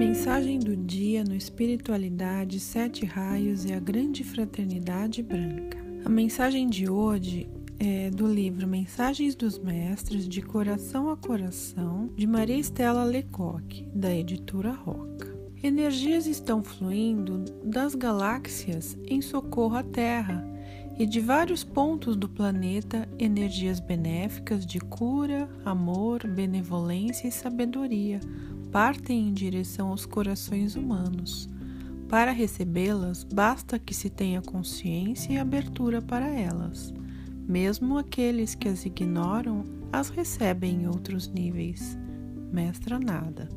mensagem do dia no Espiritualidade, Sete Raios e a Grande Fraternidade Branca. A mensagem de hoje é do livro Mensagens dos Mestres, de Coração a Coração, de Maria Estela Lecoque, da editora Roca. Energias estão fluindo das galáxias em socorro à Terra e de vários pontos do planeta energias benéficas de cura, amor, benevolência e sabedoria partem em direção aos corações humanos. Para recebê-las, basta que se tenha consciência e abertura para elas. Mesmo aqueles que as ignoram as recebem em outros níveis. Mestra Nada.